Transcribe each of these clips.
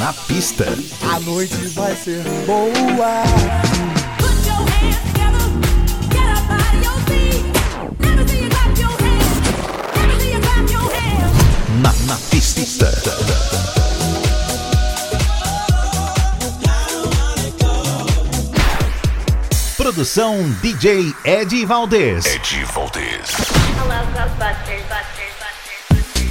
Na pista. A noite vai ser boa. Na, na pista. Produção DJ Ed Valdez. Ed Valdez.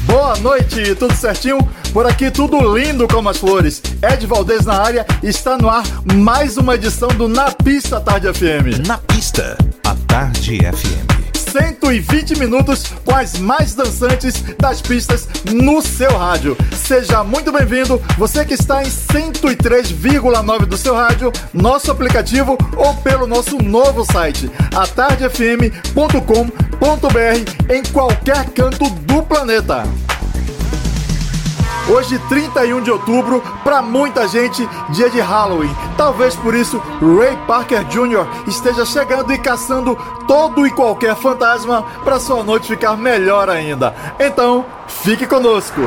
Boa noite, tudo certinho? Por aqui tudo lindo como as flores. Ed Valdez na área, está no ar mais uma edição do Na Pista Tarde FM. Na pista, a Tarde FM. 120 minutos com as mais dançantes das pistas no seu rádio. Seja muito bem-vindo, você que está em 103,9 do seu rádio, nosso aplicativo ou pelo nosso novo site, atardefm.com.br, em qualquer canto do planeta. Hoje, 31 de outubro, para muita gente, dia de Halloween. Talvez por isso Ray Parker Jr. esteja chegando e caçando todo e qualquer fantasma para sua noite ficar melhor ainda. Então, fique conosco.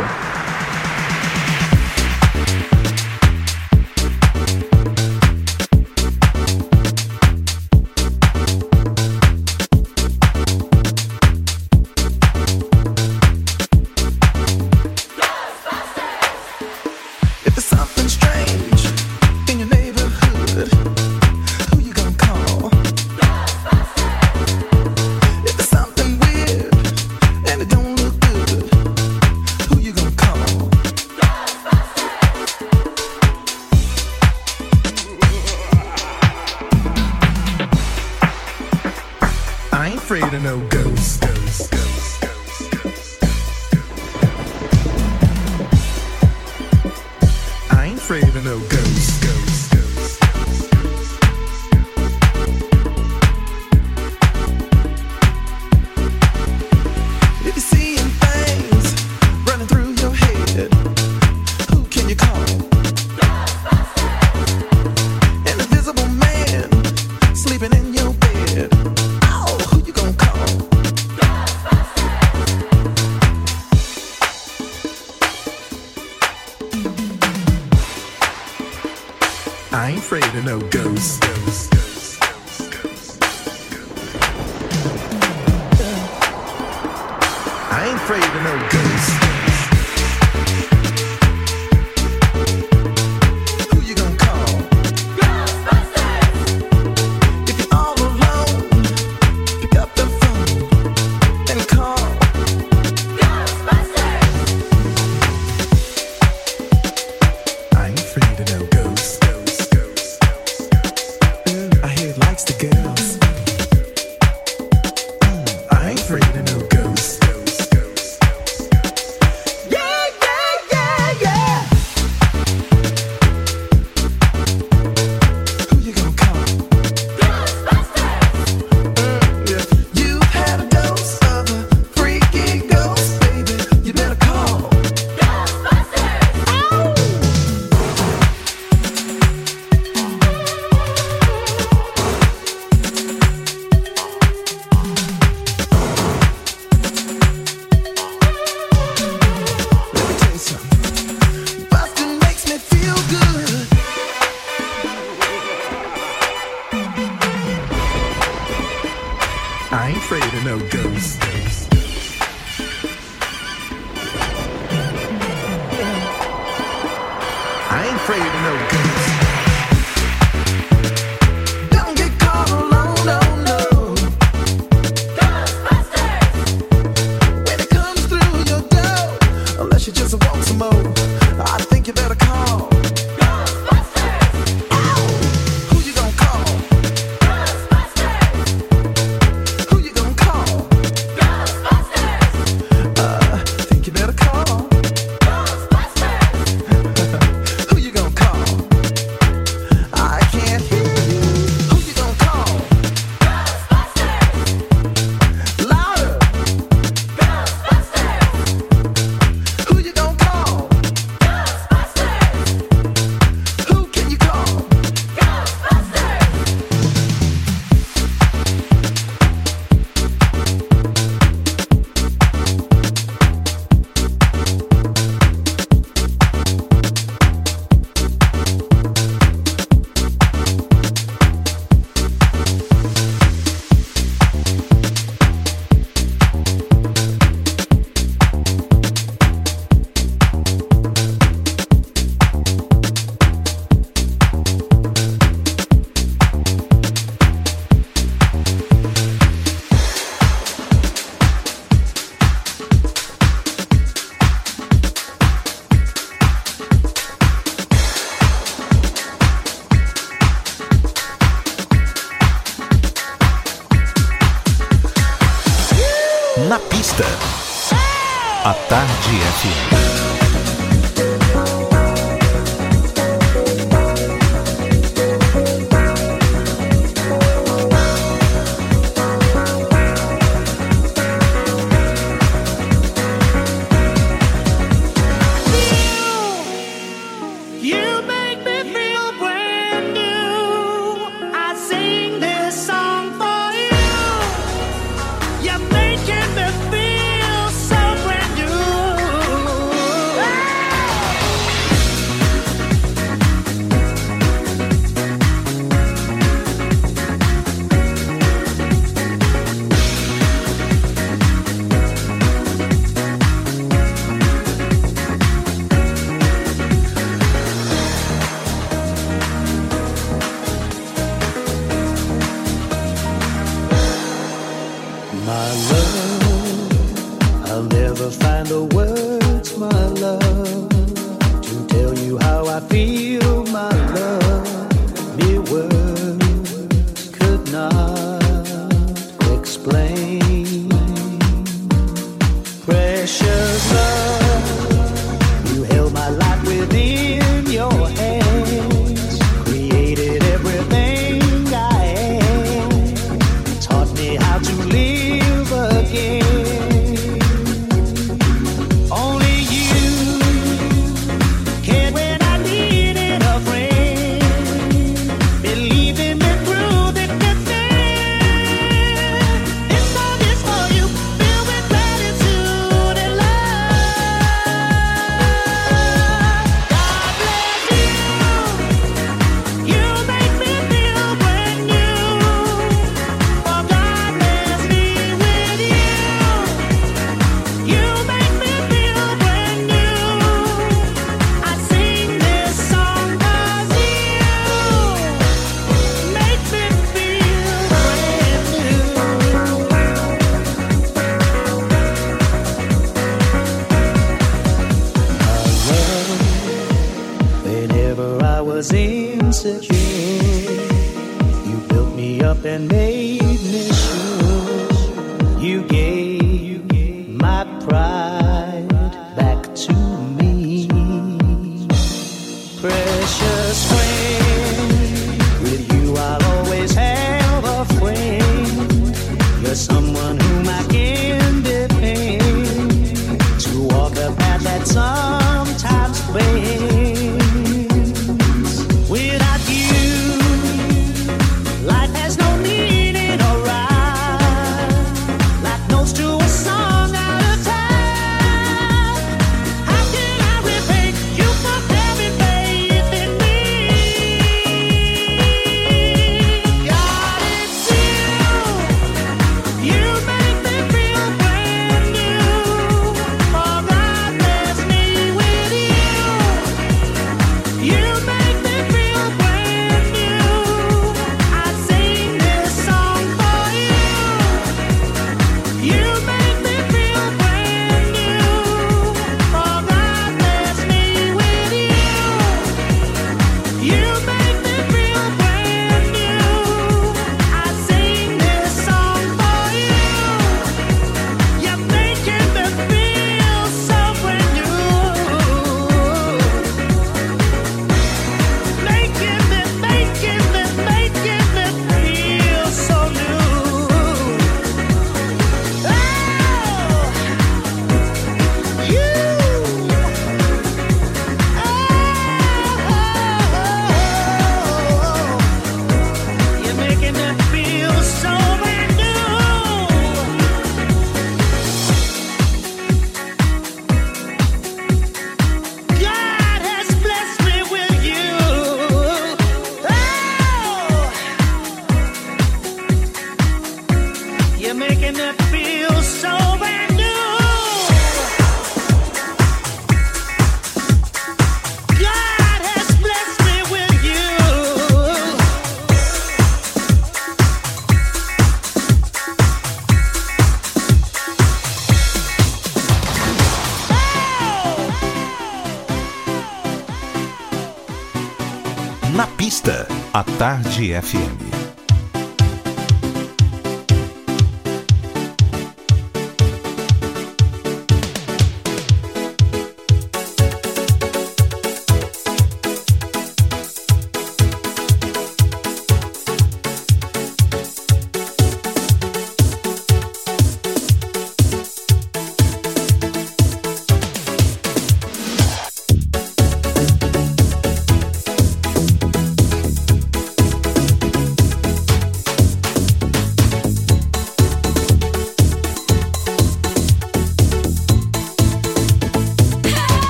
FM.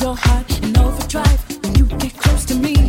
your heart and overdrive when you get close to me.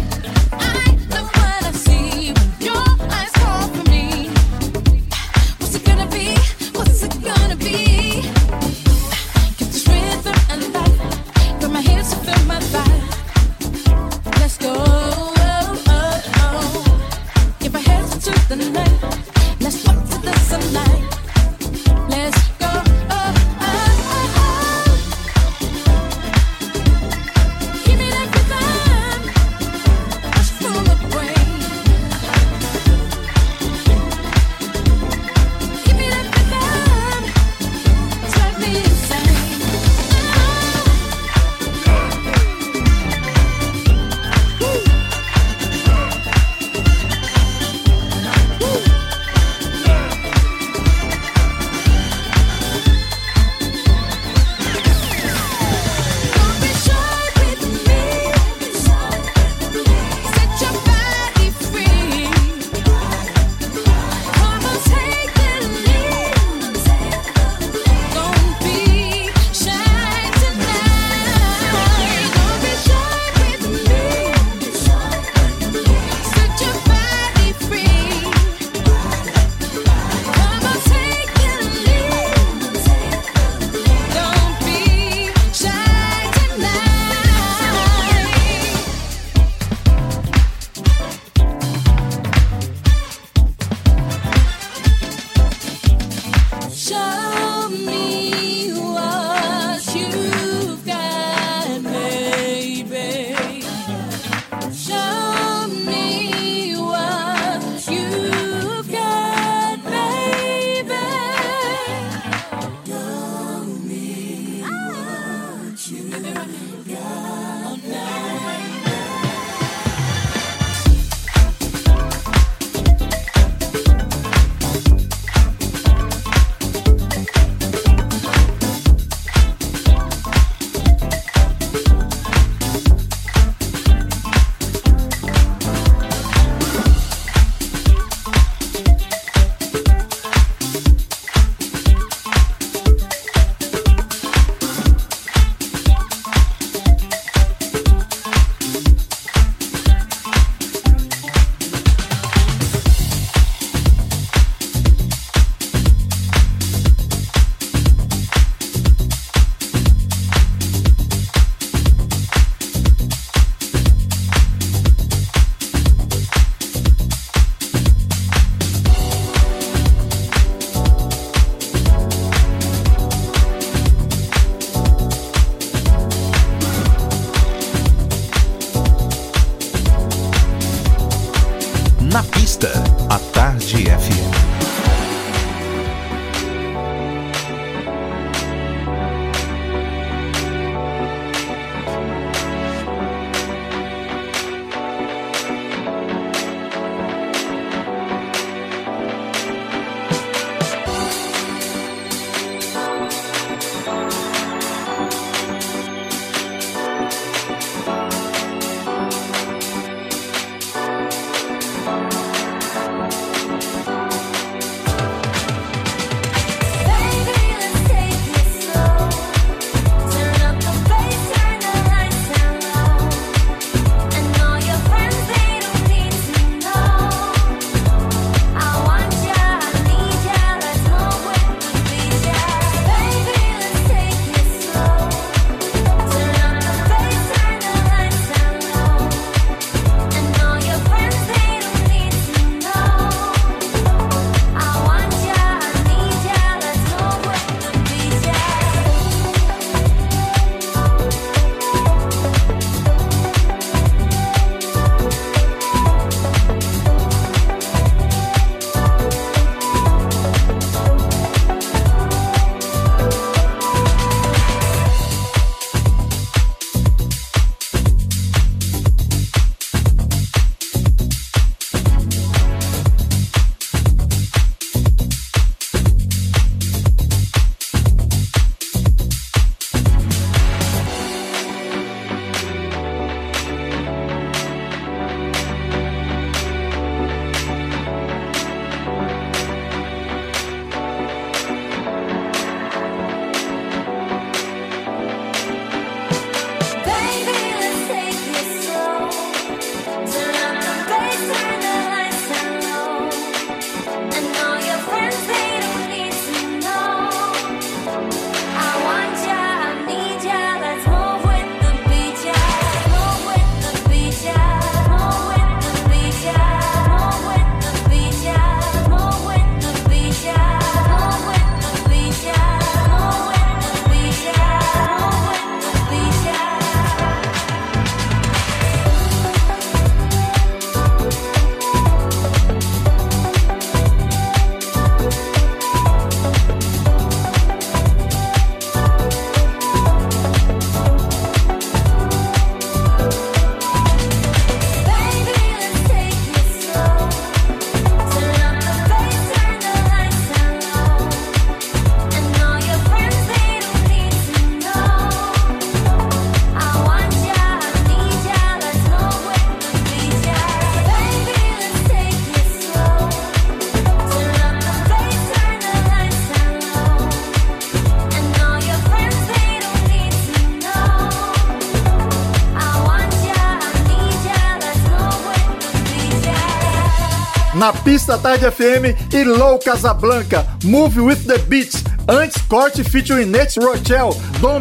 Na pista Tarde FM e Low Casablanca, Move with the Beat. Antes, Corte featuring Nate Rochelle,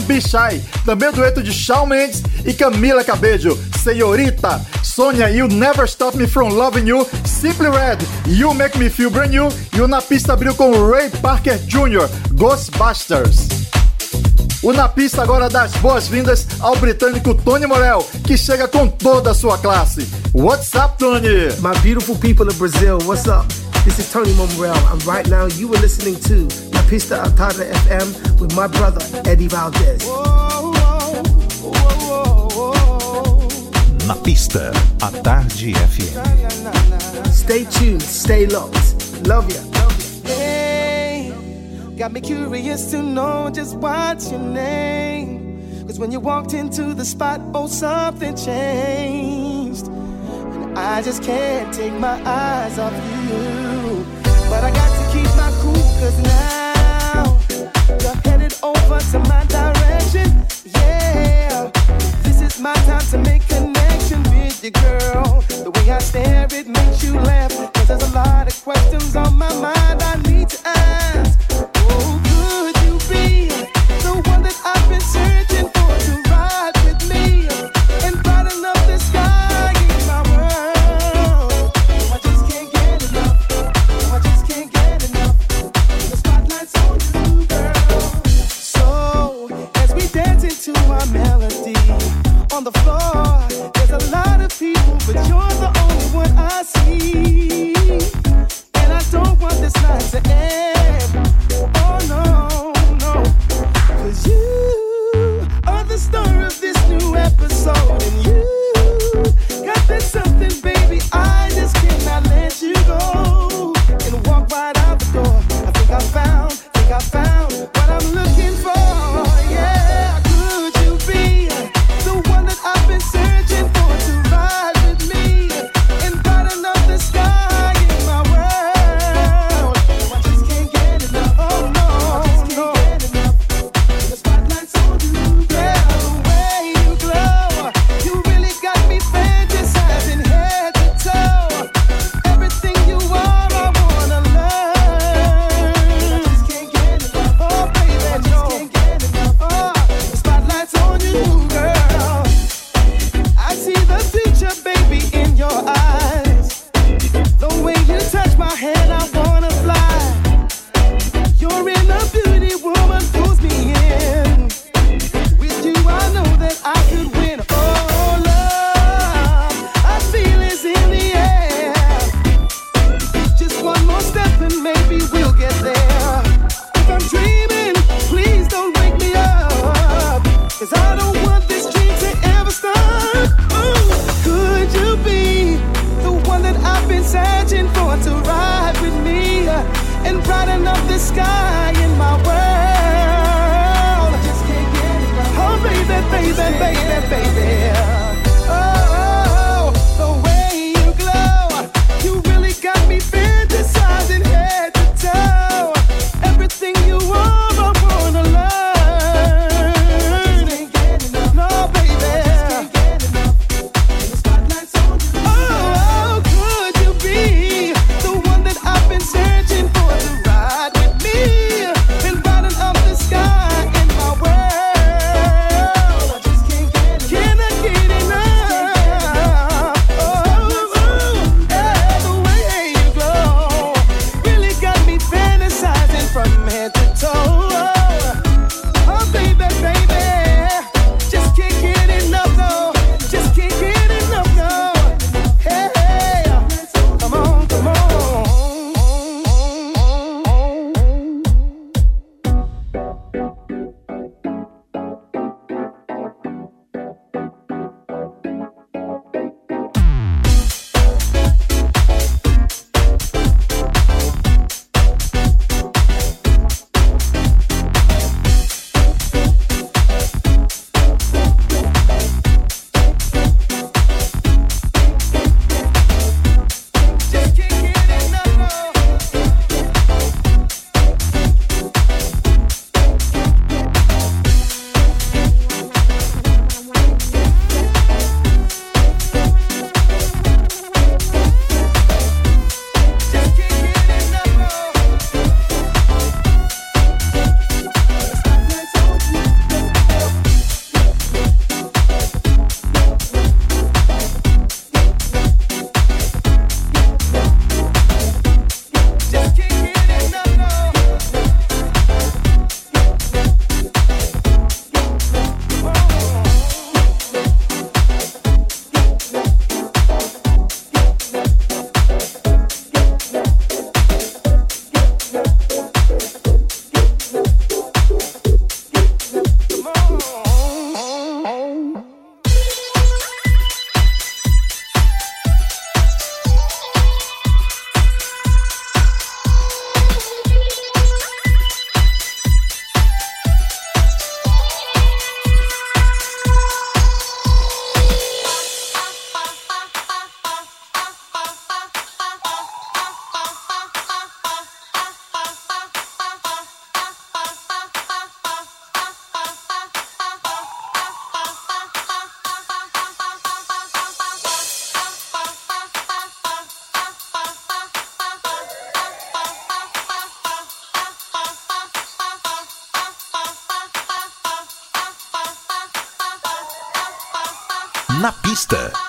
Be Shy. Também dueto de Shawn Mendes e Camila Cabello, Senhorita. Sônia, You Never Stop Me From Loving You. Simply Red, You Make Me Feel Brand New. E o Na Pista abriu com Ray Parker Jr., Ghostbusters. O Na Pista agora dá as boas-vindas ao britânico Tony Morel, que chega com toda a sua classe. What's up, Tony? My beautiful people of Brazil, what's up? This is Tony Morel, and right now you are listening to La Pista Atada FM with my brother Eddie Valdez. Na pista, a Tarde FM. Stay tuned, stay locked. Love ya. Hey, got me curious to know just what's your name. Cause when you walked into the spot, oh, something changed. I just can't take my eyes off you. But I got to keep my cool, cause now you're headed over to my direction. Yeah, this is my time to make connection with you, girl.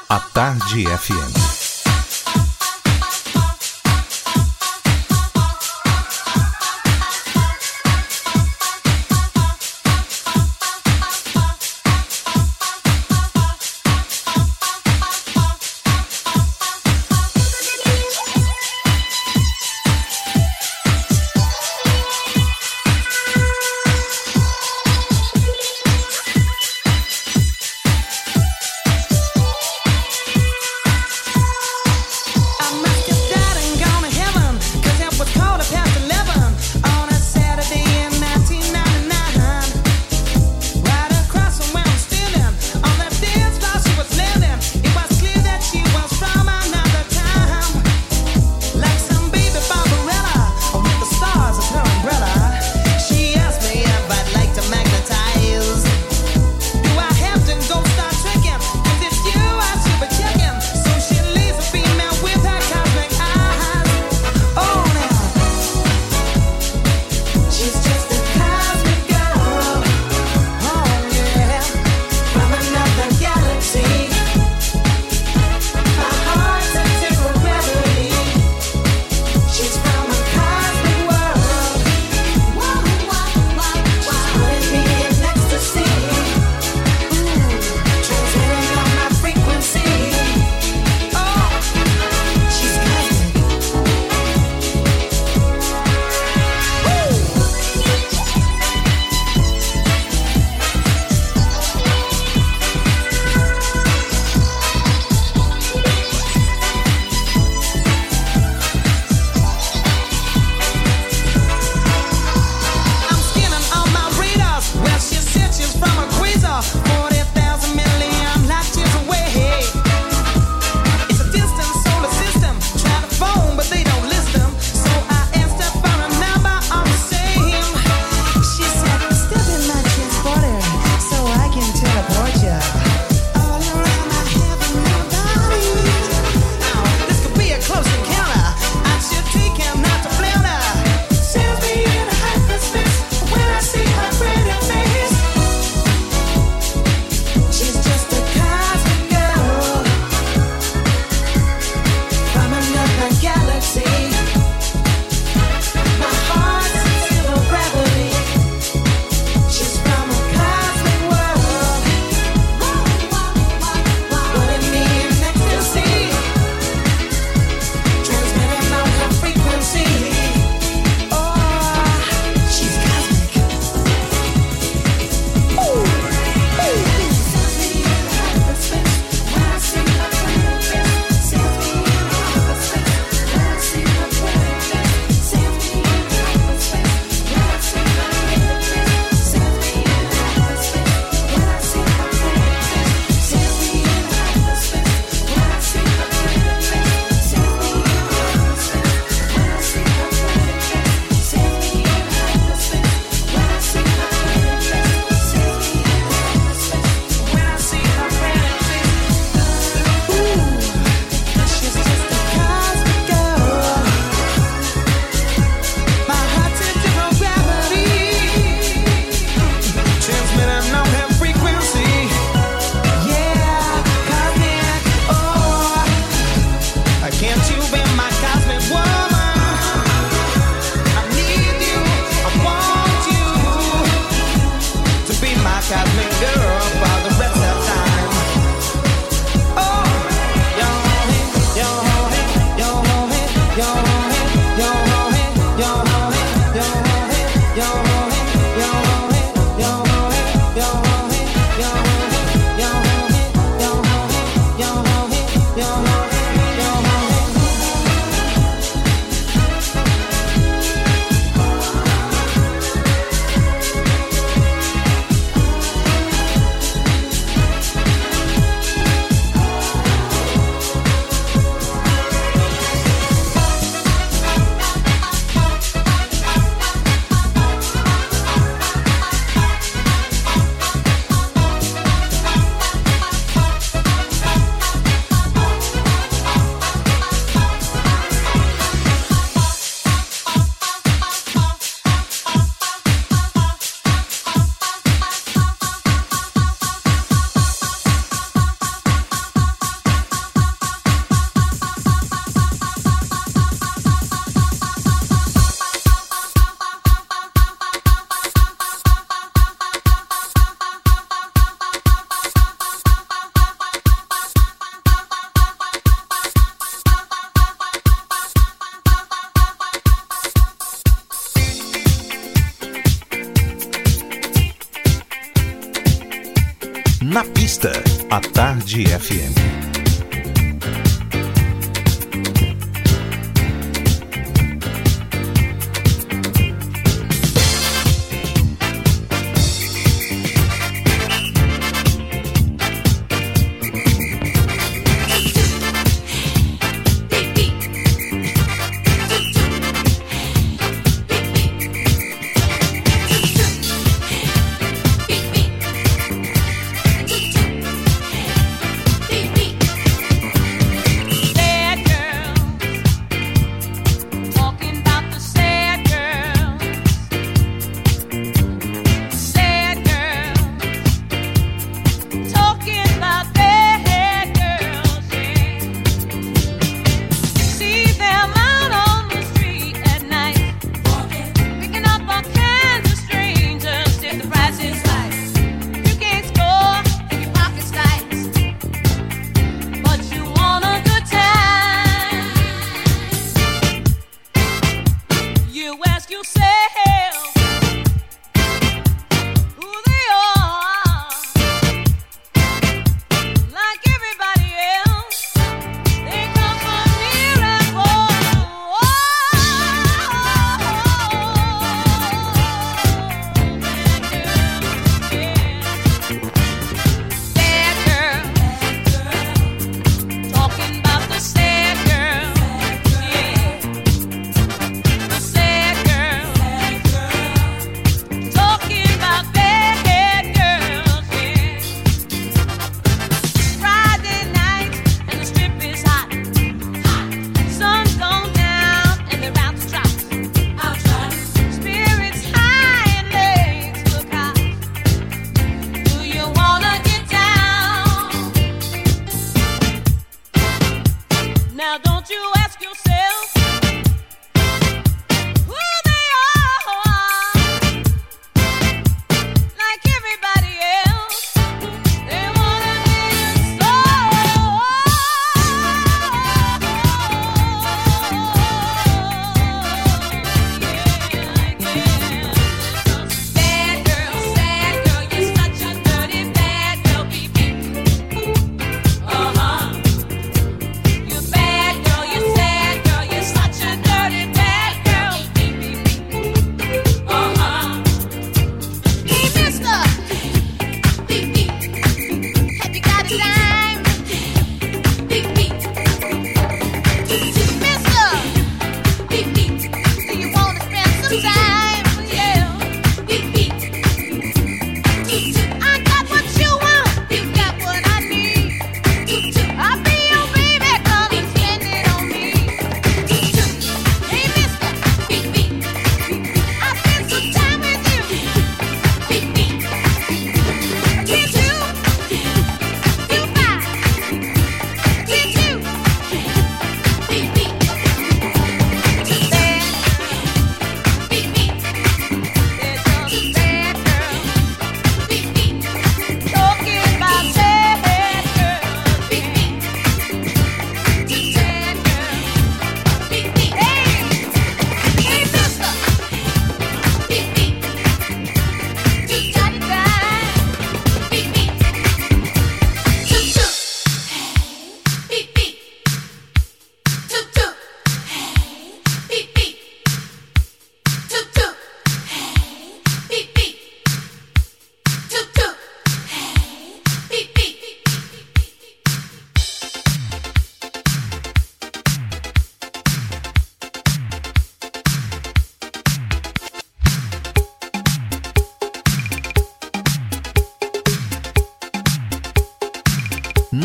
A Tarde FM.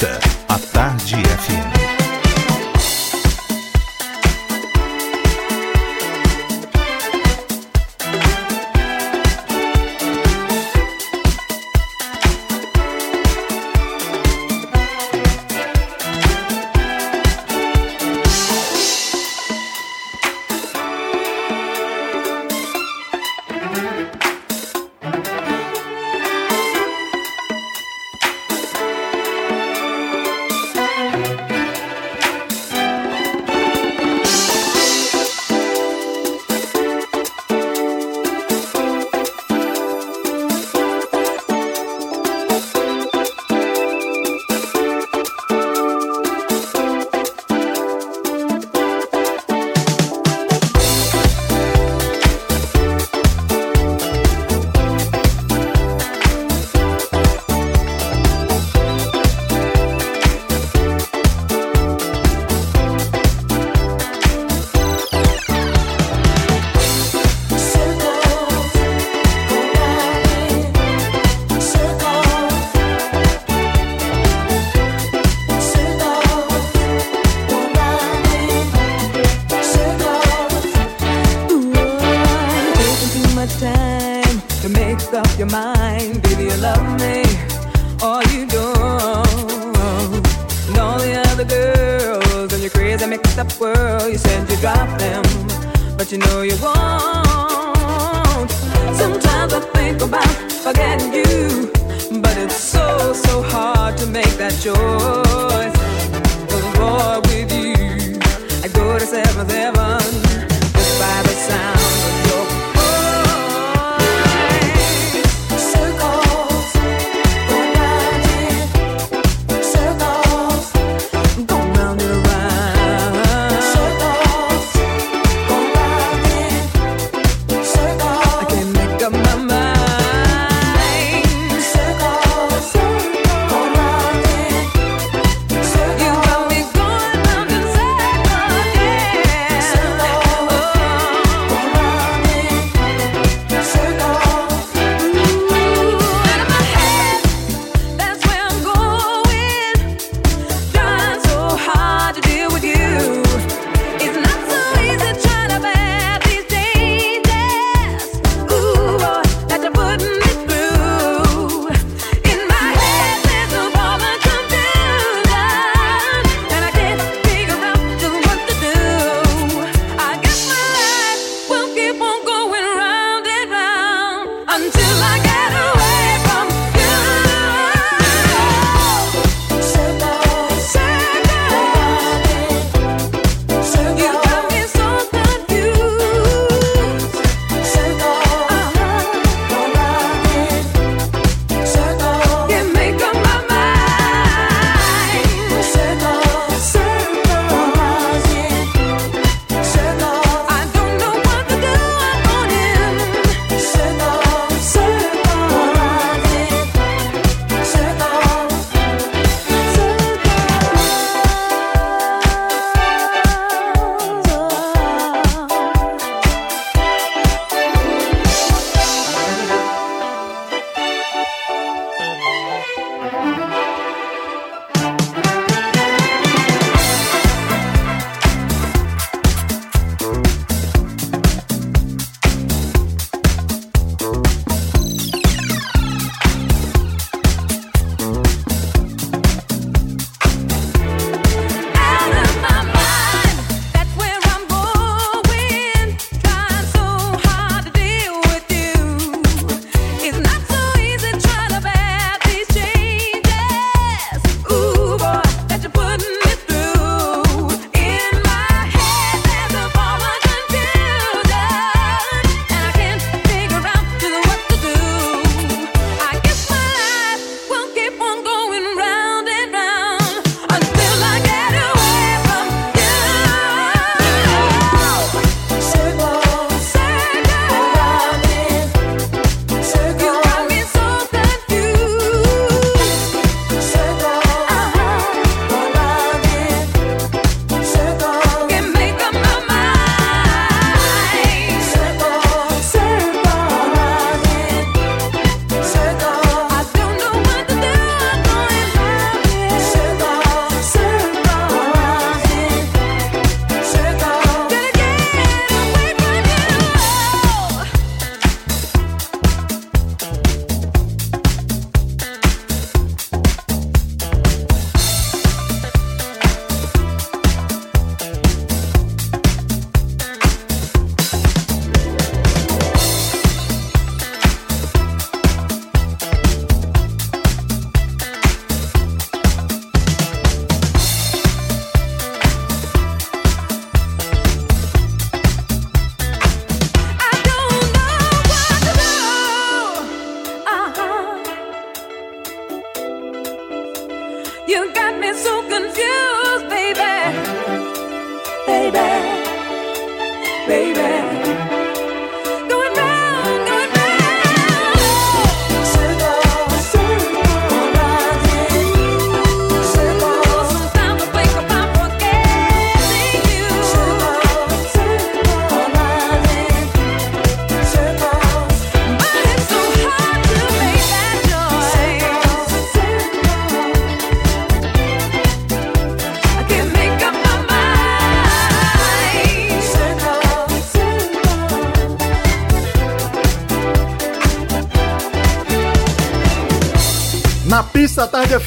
A à Tarde FM.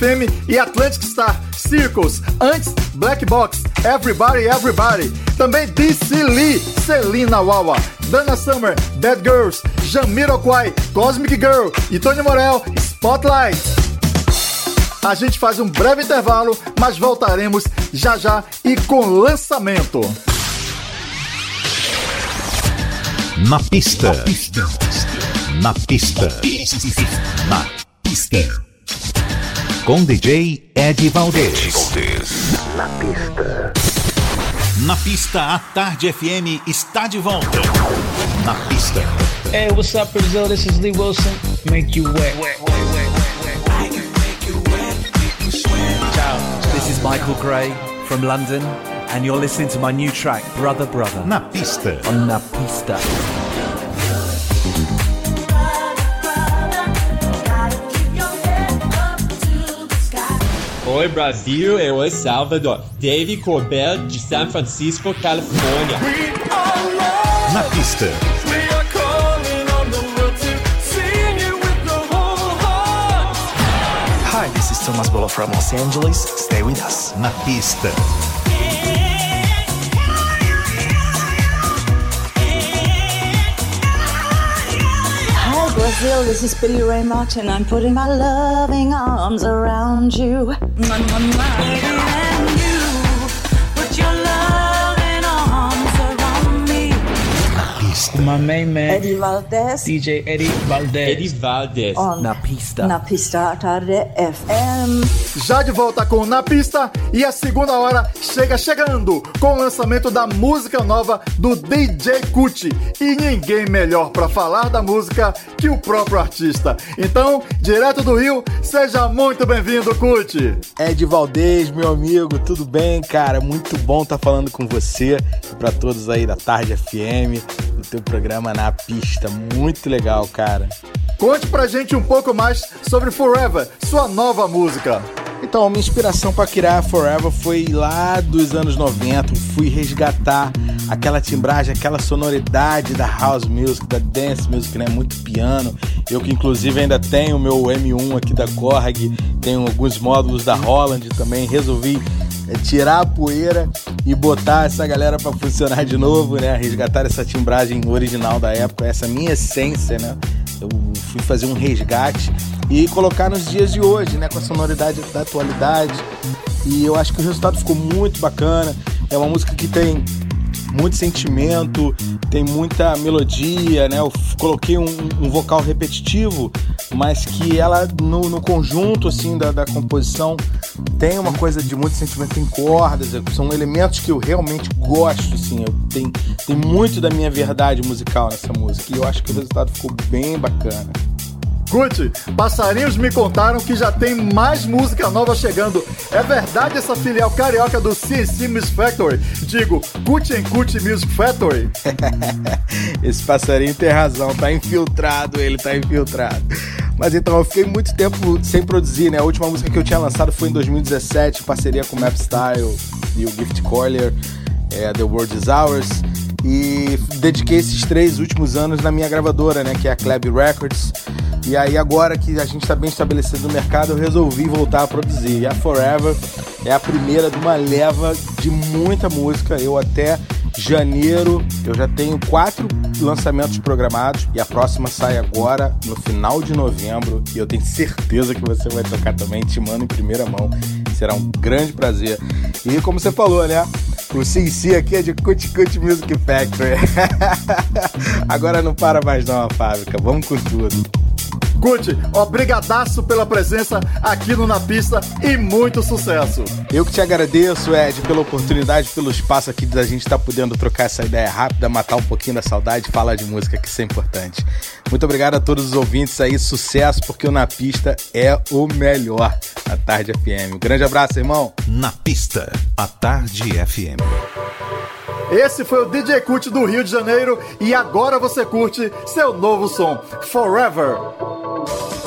FM e Atlantic Star, Circles, antes Black Box, Everybody, Everybody. Também DC Lee, Celina Wawa, Dana Summer, Bad Girls, Jamiroquai, Cosmic Girl e Tony Morel, Spotlight. A gente faz um breve intervalo, mas voltaremos já já e com lançamento. Na pista. Na pista. Na pista. Com DJ Ed Valdez. Na pista. Na pista, a Tarde FM está de volta. Na pista. Hey, what's up, Brazil? This is Lee Wilson. Make you wet. Ciao, this is Michael Gray from London, and you're listening to my new track, Brother Brother, Na pista. on La Pista. Oi Brasil, eu El Salvador. Dave Corbell de San Francisco, Califórnia. Na pista. Hi, this is Thomas Bolo from Los Angeles. Stay with us. Na pista. Hi, Brazil. This is Billy Ray Martin. I'm putting my loving arms around you. Mwah, mwah, mwah. And you put your loving arms around me. My main man, Eddie Valdez DJ Eddie Valdez. Eddie Valdez. on Na Pista. Na Pista Tarde FM. Já de volta com Na Pista e a segunda hora chega chegando com o lançamento da música nova do DJ Kuti. E ninguém melhor para falar da música que o próprio artista. Então, direto do Rio, seja muito bem-vindo, Kuti. Ed Valdez, meu amigo, tudo bem, cara? Muito bom estar falando com você e para todos aí da Tarde FM, do teu programa na pista. Muito legal, cara. Conte pra gente um pouco mais sobre Forever, sua nova música. Então, minha inspiração para criar Forever foi lá dos anos 90. Fui resgatar aquela timbragem, aquela sonoridade da house music, da dance music, né? Muito piano. Eu que inclusive ainda tenho o meu M1 aqui da Korg, tenho alguns módulos da Holland também. Resolvi é, tirar a poeira e botar essa galera para funcionar de novo, né? Resgatar essa timbragem original da época, essa minha essência, né? Eu fui fazer um resgate e colocar nos dias de hoje, né? Com a sonoridade da atualidade. E eu acho que o resultado ficou muito bacana. É uma música que tem muito sentimento, tem muita melodia, né? Eu coloquei um, um vocal repetitivo, mas que ela no, no conjunto assim da, da composição tem uma coisa de muito sentimento em cordas, é- são elementos que eu realmente gosto, assim, eu, tem, tem muito da minha verdade musical nessa música e eu acho que o resultado ficou bem bacana. Kuti, passarinhos me contaram que já tem mais música nova chegando. É verdade essa filial carioca do CNC Music Factory? Digo, and Kuti Music Factory? Esse passarinho tem razão, tá infiltrado, ele tá infiltrado. Mas então, eu fiquei muito tempo sem produzir, né? A última música que eu tinha lançado foi em 2017, em parceria com Map Style e o Gift Collier, é, The World is Ours. E dediquei esses três últimos anos na minha gravadora, né? Que é a Club Records. E aí, agora que a gente está bem estabelecido no mercado, eu resolvi voltar a produzir. E a Forever é a primeira de uma leva de muita música. Eu até janeiro eu já tenho quatro lançamentos programados e a próxima sai agora no final de novembro e eu tenho certeza que você vai tocar também te mando em primeira mão. Será um grande prazer. E como você falou né o CC aqui é de Cut Cut Music Factory. Agora não para mais não a fábrica. Vamos com tudo Kuti, obrigadaço pela presença aqui no Na Pista e muito sucesso. Eu que te agradeço, Ed, pela oportunidade, pelo espaço aqui da gente estar podendo trocar essa ideia rápida, matar um pouquinho da saudade e falar de música, que isso é importante. Muito obrigado a todos os ouvintes aí, sucesso, porque o Na Pista é o melhor na Tarde FM. Um grande abraço, irmão. Na pista, a Tarde FM. Esse foi o DJ Kuti do Rio de Janeiro e agora você curte seu novo som, Forever. Na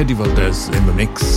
Eddie Valdez in the mix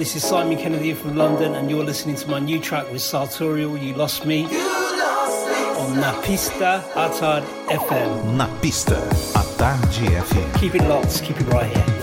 This is Simon Kennedy from London, and you're listening to my new track with Sartorial, You Lost Me, on Napista Atard FM. Na pista, a FM. Keep it locked, keep it. Right here.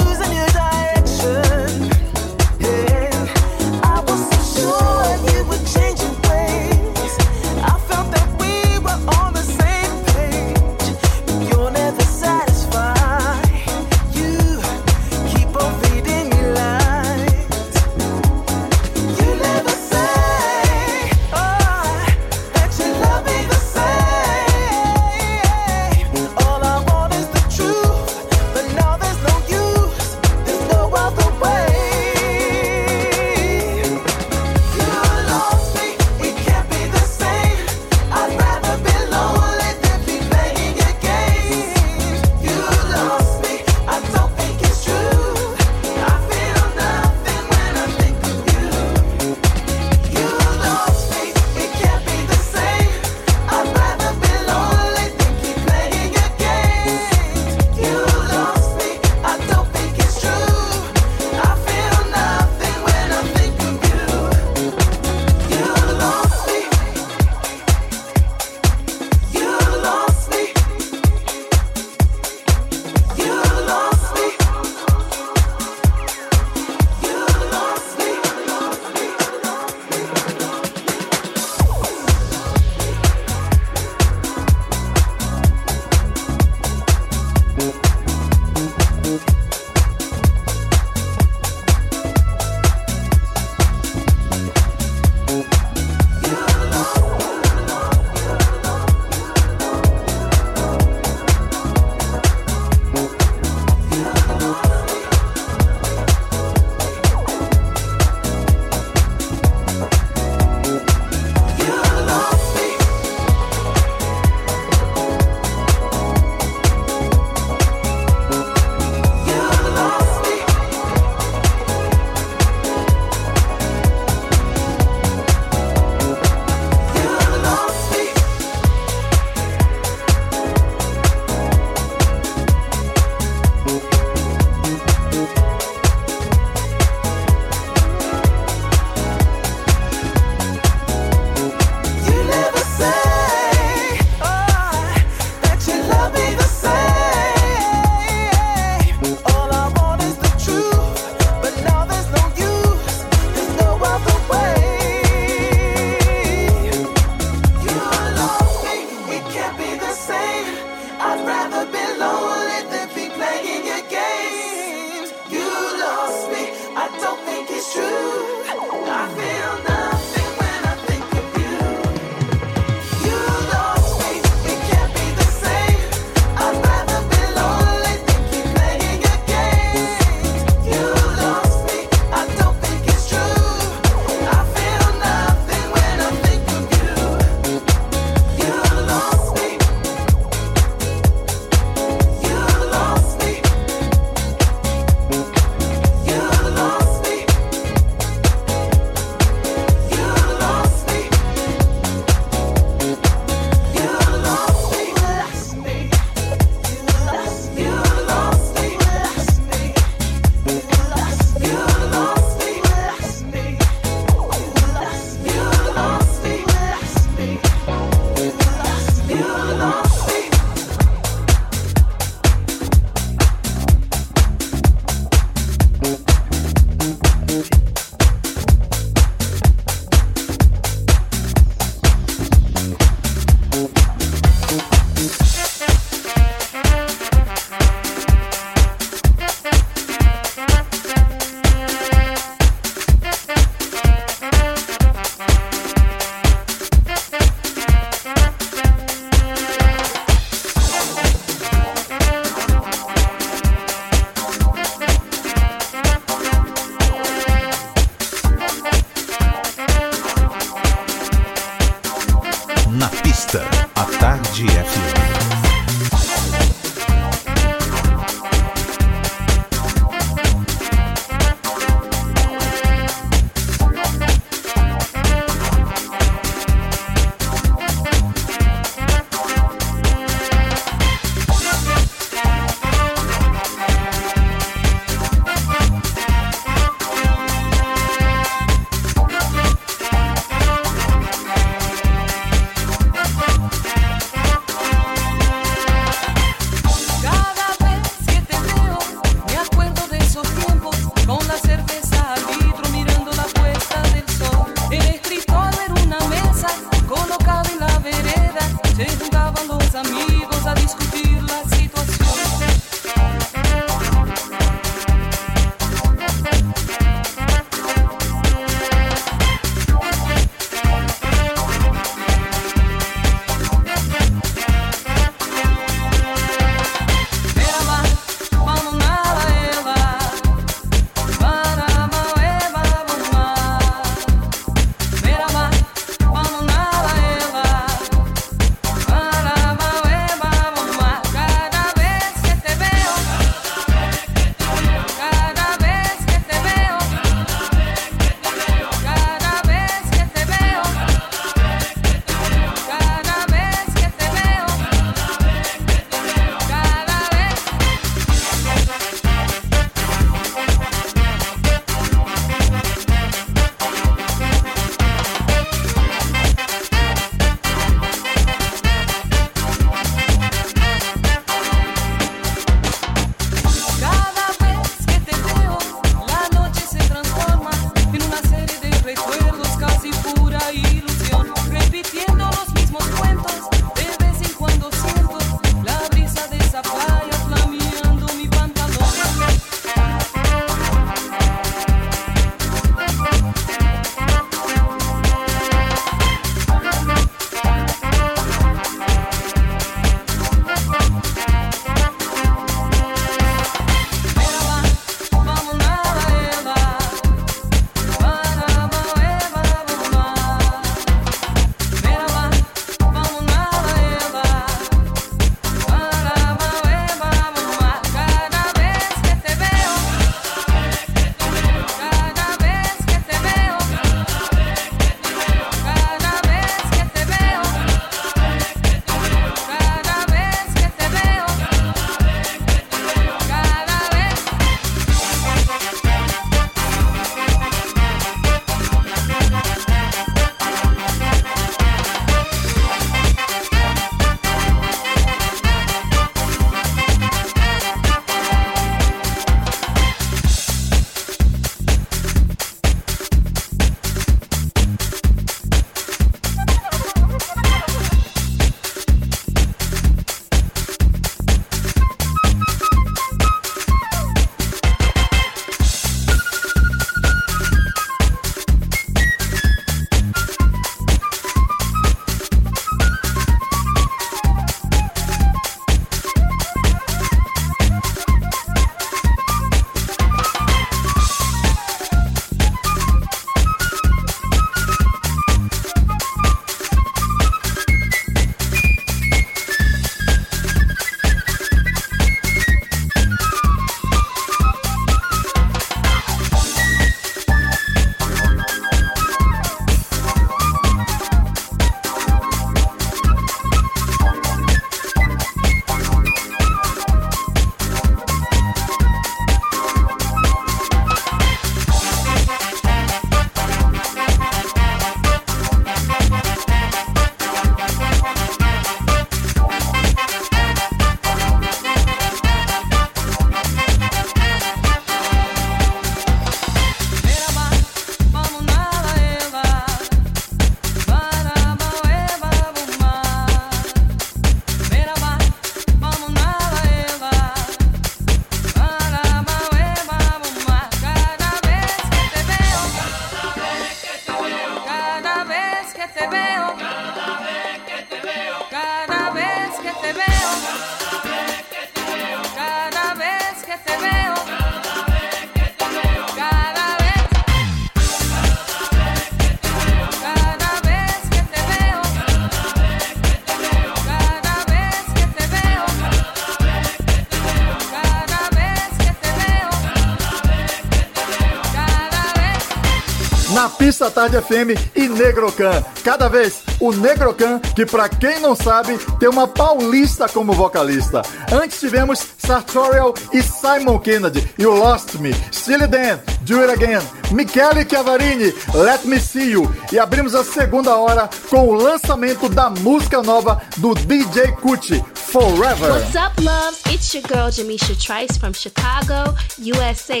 Pista Tarde FM e Negrocan. Cada vez o Negrocan, que pra quem não sabe, tem uma paulista como vocalista. Antes tivemos Sartorial e Simon Kennedy o Lost Me, Steely Dan, Do It Again, Michele Chiavarini, Let Me See You. E abrimos a segunda hora com o lançamento da música nova do DJ Cucci, Forever. What's up, loves? It's your girl Jamisha Trice from Chicago, USA.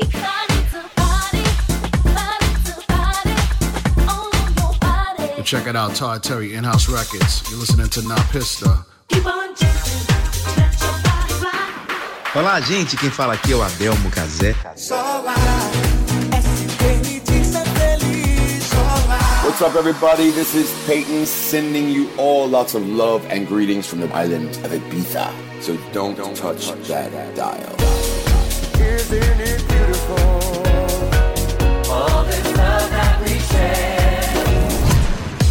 Check it out, Todd Terry, In House Records. You're listening to Na Pista. Olá, gente. Quem fala aqui é o Adelmo Cazé. What's up, everybody? This is Peyton sending you all lots of love and greetings from the island of Ibiza. So don't, touch, that dial. Isn't it beautiful? All this love that we share.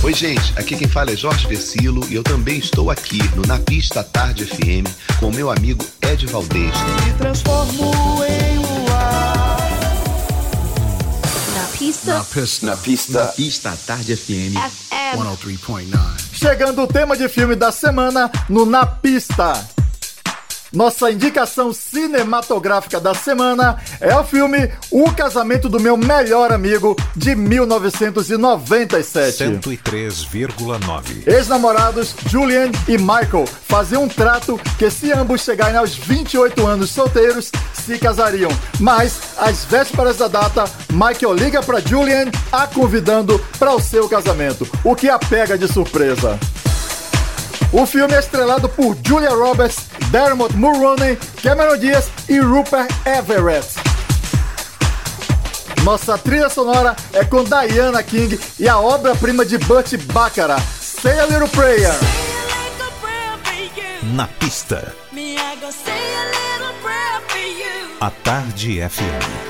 Oi, gente. Aqui quem fala é Jorge Versilo e eu também estou aqui no Na Pista Tarde FM com meu amigo Ed Valdez. Me transformo em luar. Na pista. Na Pista. Na pista. Na Pista Tarde FM. FM. 103.9. Chegando o tema de filme da semana no Na Pista. Nossa indicação cinematográfica da semana é o filme O Casamento do Meu Melhor Amigo, de 1997. 103,9. Ex-namorados Julian e Michael faziam um trato que, se ambos chegarem aos 28 anos solteiros, se casariam. Mas, às vésperas da data, Michael liga para Julian, a convidando para o seu casamento, o que a pega de surpresa. O filme é estrelado por Julia Roberts, Dermot Mulroney, Cameron Diaz e Rupert Everett. Nossa trilha sonora é com Diana King e a obra-prima de Burt Bacharach, Say a Little Prayer. Na pista. Me, I go say a little prayer for you. A Tarde FM.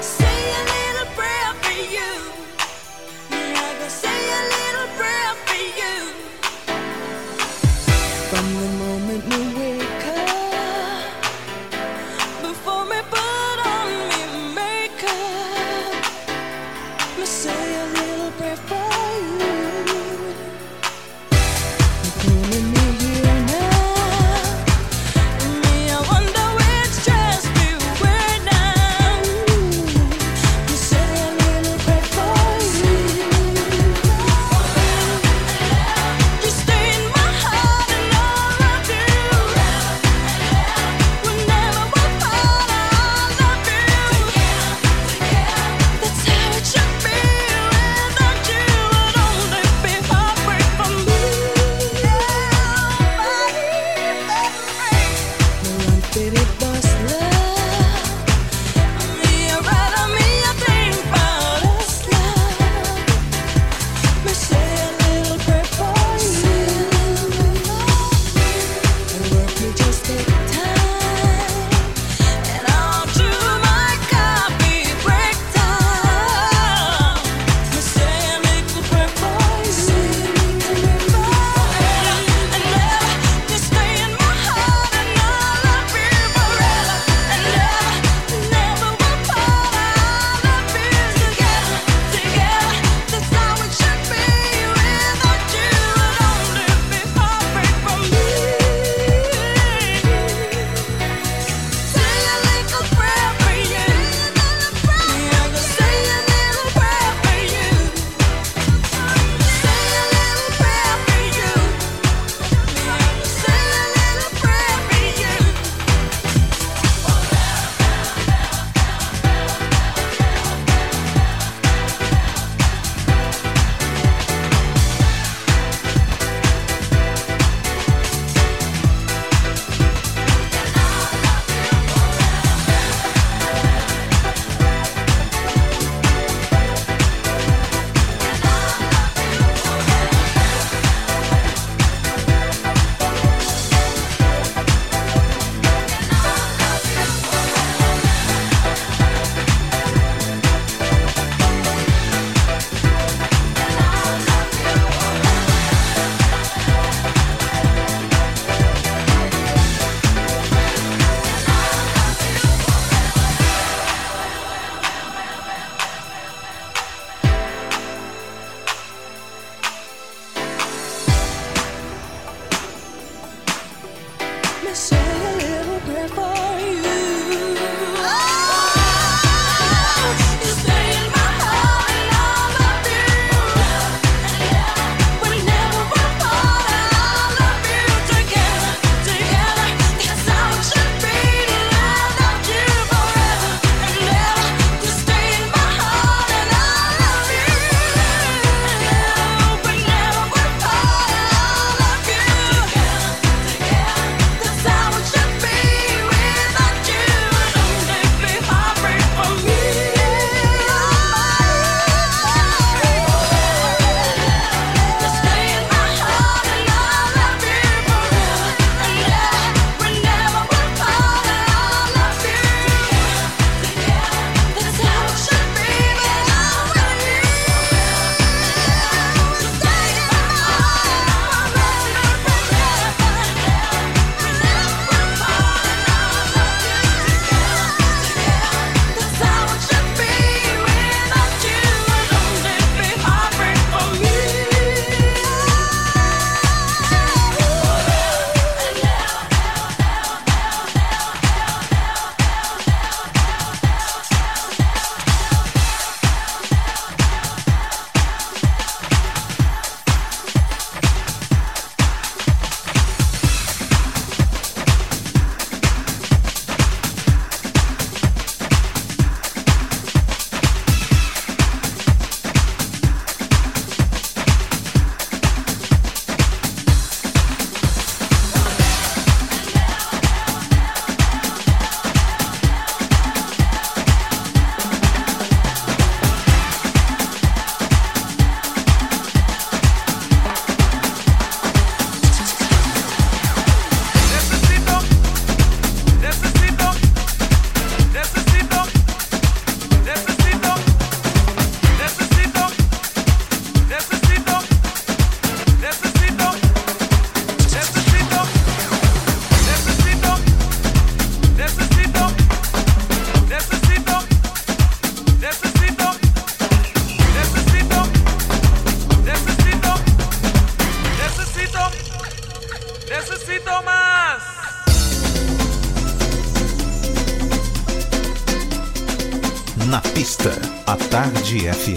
hacia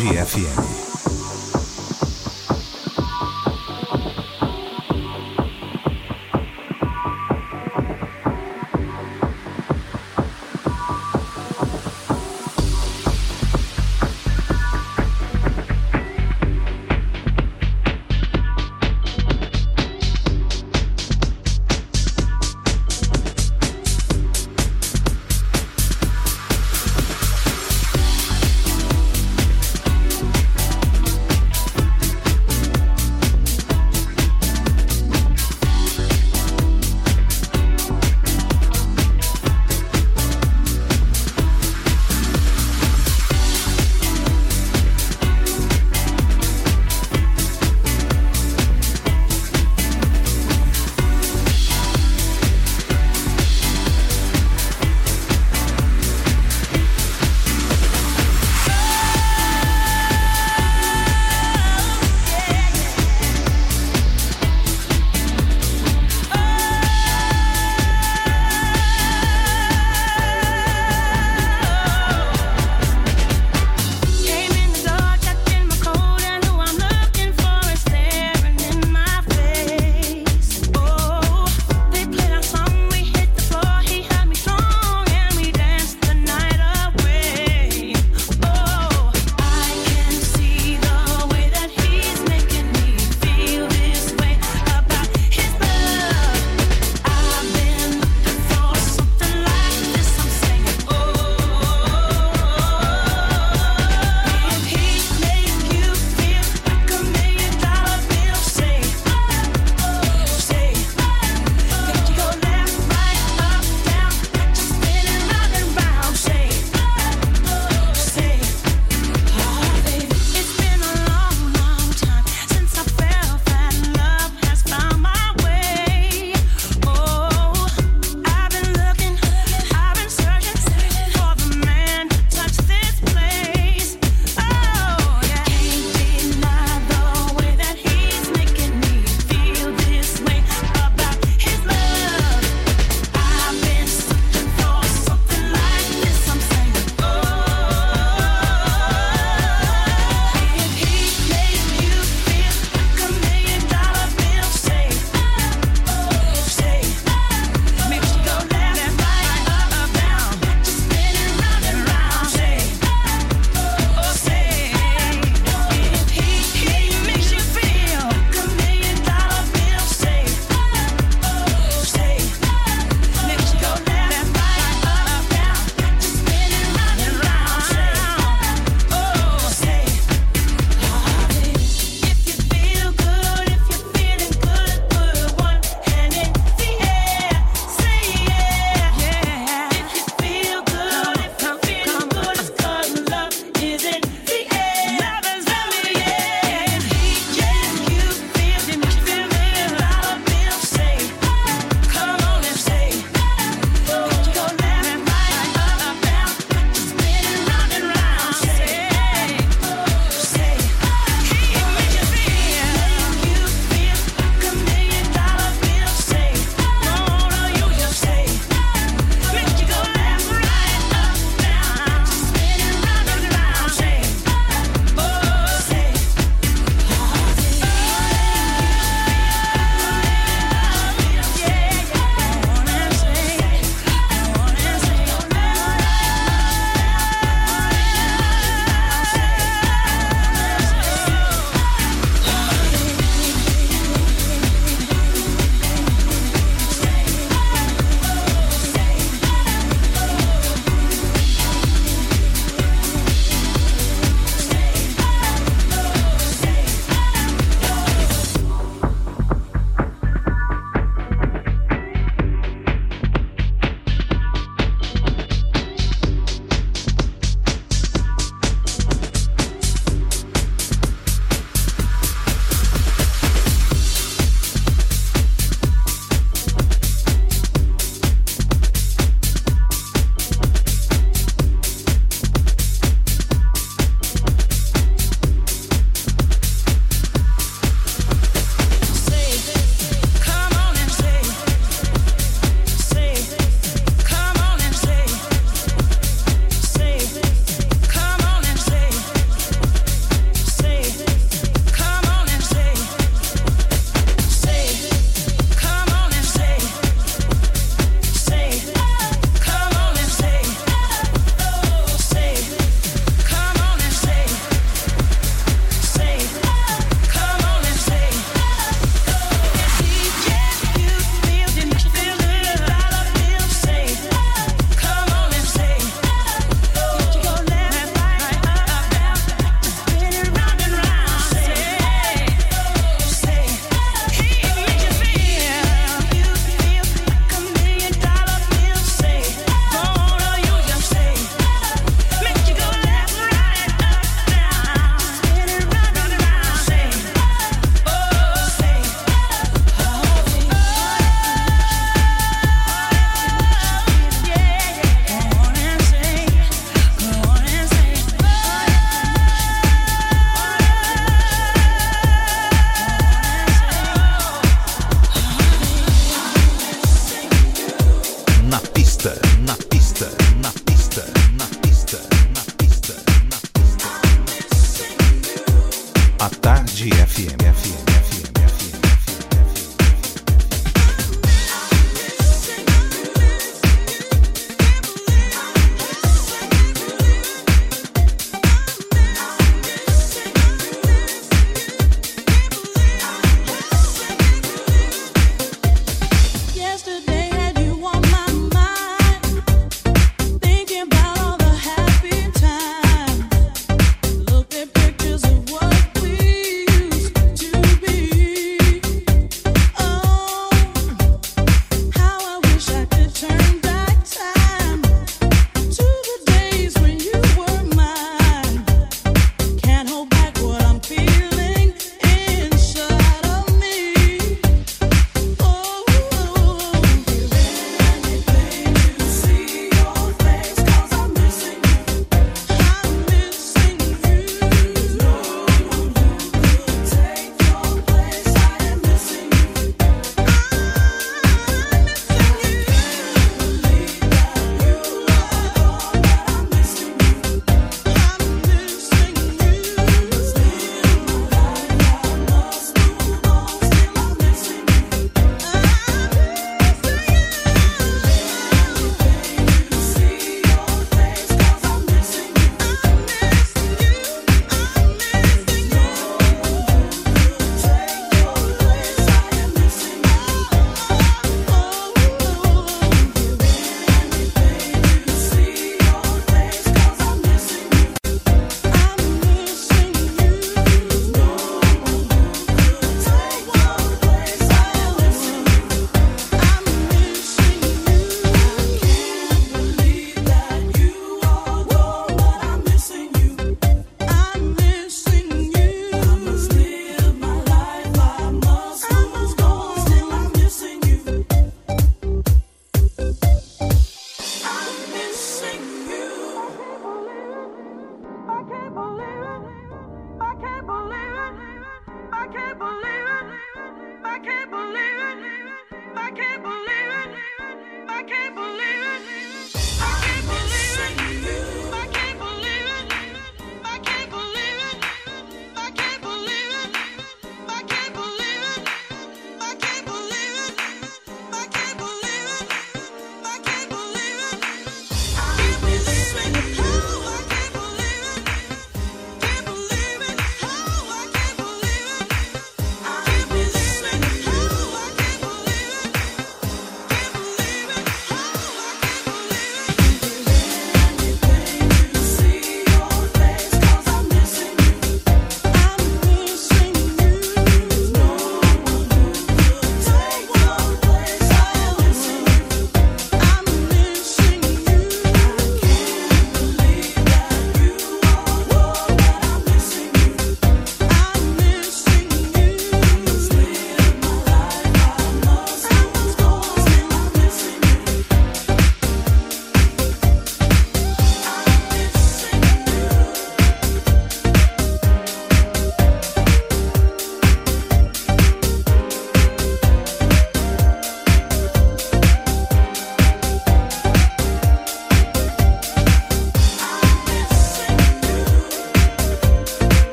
Tarde FM.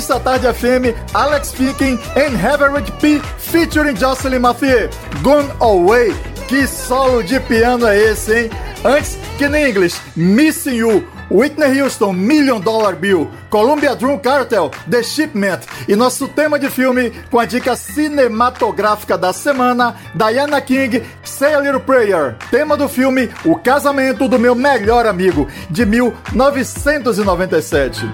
Pista tarde FM, Alex Finken and Everett P. featuring Jocelyn Mathieu. Gone Away. Que solo de piano é esse, hein? Antes, que nem inglês, Missing You. Whitney Houston, Million Dollar Bill, Columbia Drum Cartel, The Shipment e nosso tema de filme com a dica cinematográfica da semana, Diana King, Say a Little Prayer. Tema do filme, O Casamento do Meu Melhor Amigo, de 1997.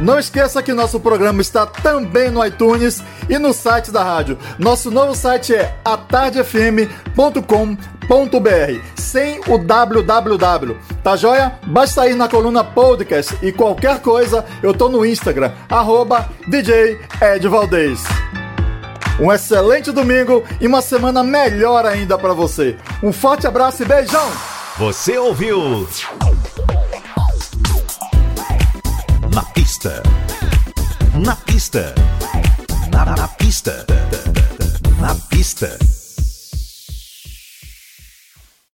Não esqueça que nosso programa está também no iTunes e no site da rádio. Nosso novo site é atardefm.com.br, sem o www. Tá joia? Basta ir na coluna podcast e qualquer coisa, eu tô no Instagram, arroba DJ Ed Valdez. Um excelente domingo e uma semana melhor ainda para você. Um forte abraço e beijão! Você ouviu? Na pista. Na, na pista. Na pista.